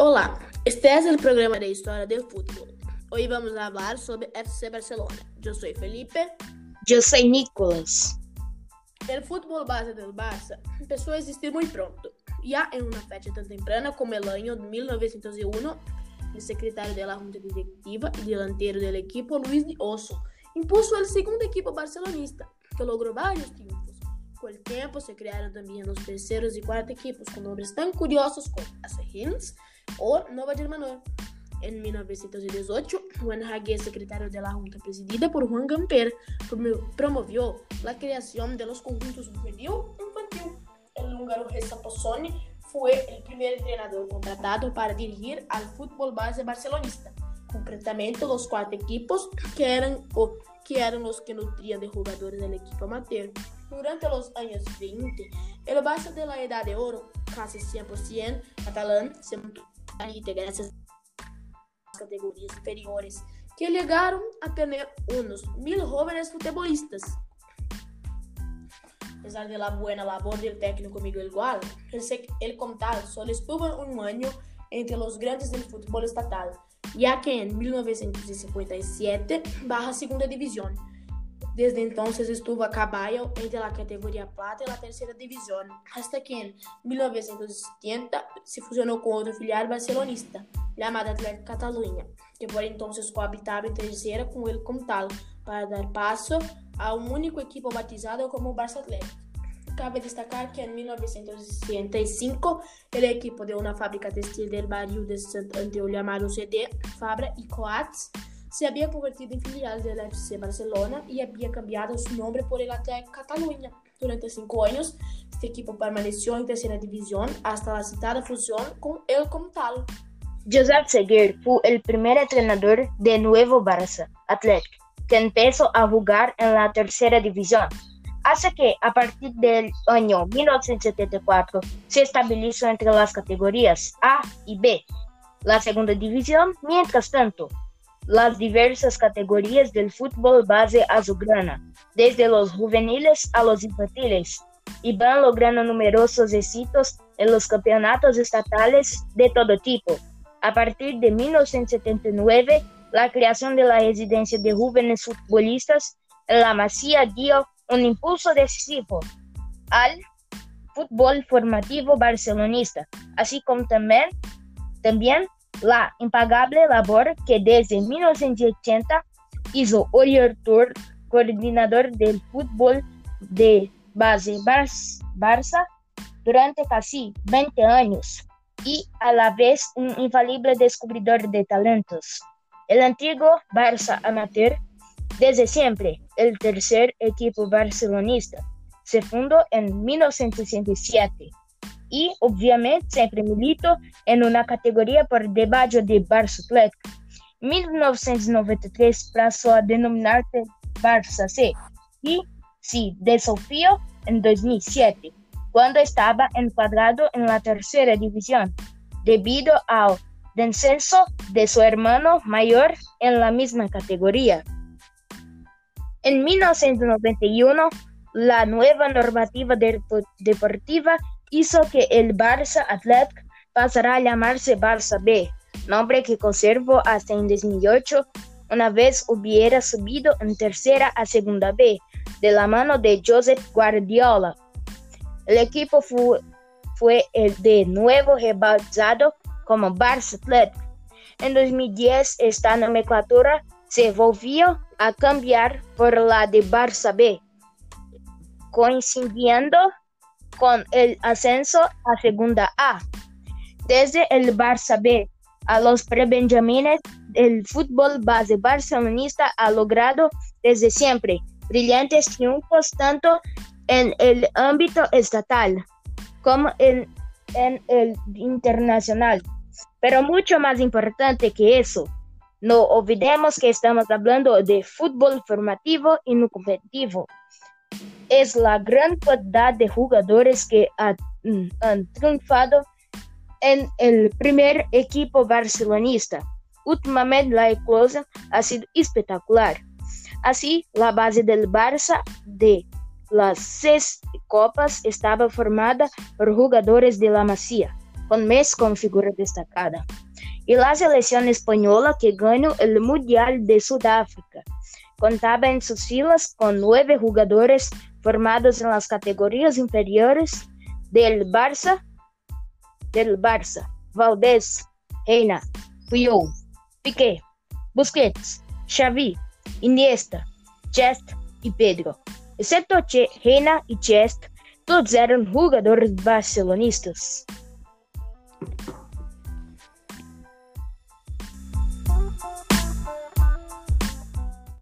Olá, Este é o programa de História do Futebol. Hoje vamos falar sobre FC Barcelona. Eu sou Felipe. Eu sou Nicolas. O futebol base do Barça começou a existir muito pronto. Já em uma fecha tão temprana como el ano de 1901, o secretário da Junta Directiva e delantero do equipo, Luiz de Osso, impulsou o segundo equipo barcelonista, que logrou vários títulos. Com o tempo, se criaram também os terceiros e quarto equipos, com nomes tão curiosos como as Rins, o Nova Germanor. En 1918, Juan Hague, secretario de la Junta presidida por Juan Gamper, promovió la creación de los conjuntos juvenil infantil. El húngaro Reza Pozzoni fue el primer entrenador contratado para dirigir al fútbol base barcelonista, concretamente los cuatro equipos que eran, o, que eran los que nutrían de jugadores del equipo amateur. Durante los años 20, el Barça de la Edad de Oro, casi 100% catalán, se mantuvo a las categorías superiores, que llegaron a tener unos mil jóvenes futbolistas. A pesar de la buena labor del técnico Miguel Gual, el, el Contal solo estuvo un año entre los grandes del fútbol estatal, ya que en 1957 baja segunda división Desde entonces estuvo a caballo entre la categoría plata y la tercera división, hasta que en 1970 se fusionó con otro filial barcelonista, llamada Atlético Cataluña, que por entonces cohabitaba en tercera con el Comtal, para dar paso a un único equipo batizado como Barça Atlético. Cabe destacar que en 1965 el equipo de una fábrica textil del barrio de Sant llamado CD, Fabra y Coats se había convertido en filial del FC Barcelona y había cambiado su nombre por el Atlético Cataluña. Durante cinco años, este equipo permaneció en tercera división hasta la citada fusión con el Comtal. Josep Seguer fue el primer entrenador de nuevo Barça Atlético, que empezó a jugar en la tercera división. Hasta que, a partir del año 1974, se estabilizó entre las categorías A y B, la segunda división. Mientras tanto, las diversas categorías del fútbol base azulgrana, desde los juveniles a los infantiles, y van logrando numerosos éxitos en los campeonatos estatales de todo tipo. A partir de 1979, la creación de la residencia de jóvenes futbolistas en la Masía dio un impulso decisivo al fútbol formativo barcelonista, así como también, también la impagable labor que desde 1980 hizo Tour, coordinador del fútbol de base Barça durante casi 20 años y a la vez un infalible descubridor de talentos. El antiguo Barça amateur, desde siempre el tercer equipo barcelonista, se fundó en 1967 y obviamente siempre milito en una categoría por debajo de Barça Atlético. 1993 pasó a denominarse Barça C y se desafió en 2007, cuando estaba encuadrado en la tercera división, debido al descenso de su hermano mayor en la misma categoría. En 1991, la nueva normativa deportiva hizo que el Barça Athletic pasara a llamarse Barça B, nombre que conservó hasta en 2008, una vez hubiera subido en tercera a segunda B, de la mano de Josep Guardiola. El equipo fue, el de nuevo rebautizado como Barça Athletic. En 2010 esta nomenclatura se volvió a cambiar por la de Barça B, coincidiendo con el ascenso a Segunda A. Desde el Barça B a los prebenjamines, el fútbol base barcelonista ha logrado desde siempre brillantes triunfos tanto en el ámbito estatal como en, en el internacional. Pero mucho más importante que eso, no olvidemos que estamos hablando de fútbol formativo y no competitivo es la gran cantidad de jugadores que mm, han, triunfado en el primer equipo barcelonista. Últimamente la eclosión ha sido espectacular. Así, la base del Barça de las seis copas estaba formada por jugadores de la Masía, con Messi como figura destacada. Y la selección española que ganó el Mundial de Sudáfrica contaba en sus filas con nueve jugadores formados en las categorías inferiores del Barça, del Barça, Valdés, Reina, Puyol, Piqué, Busquets, Xavi, Iniesta, Chest y Pedro. Excepto Reina y Chest, todos eram jogadores barcelonistas.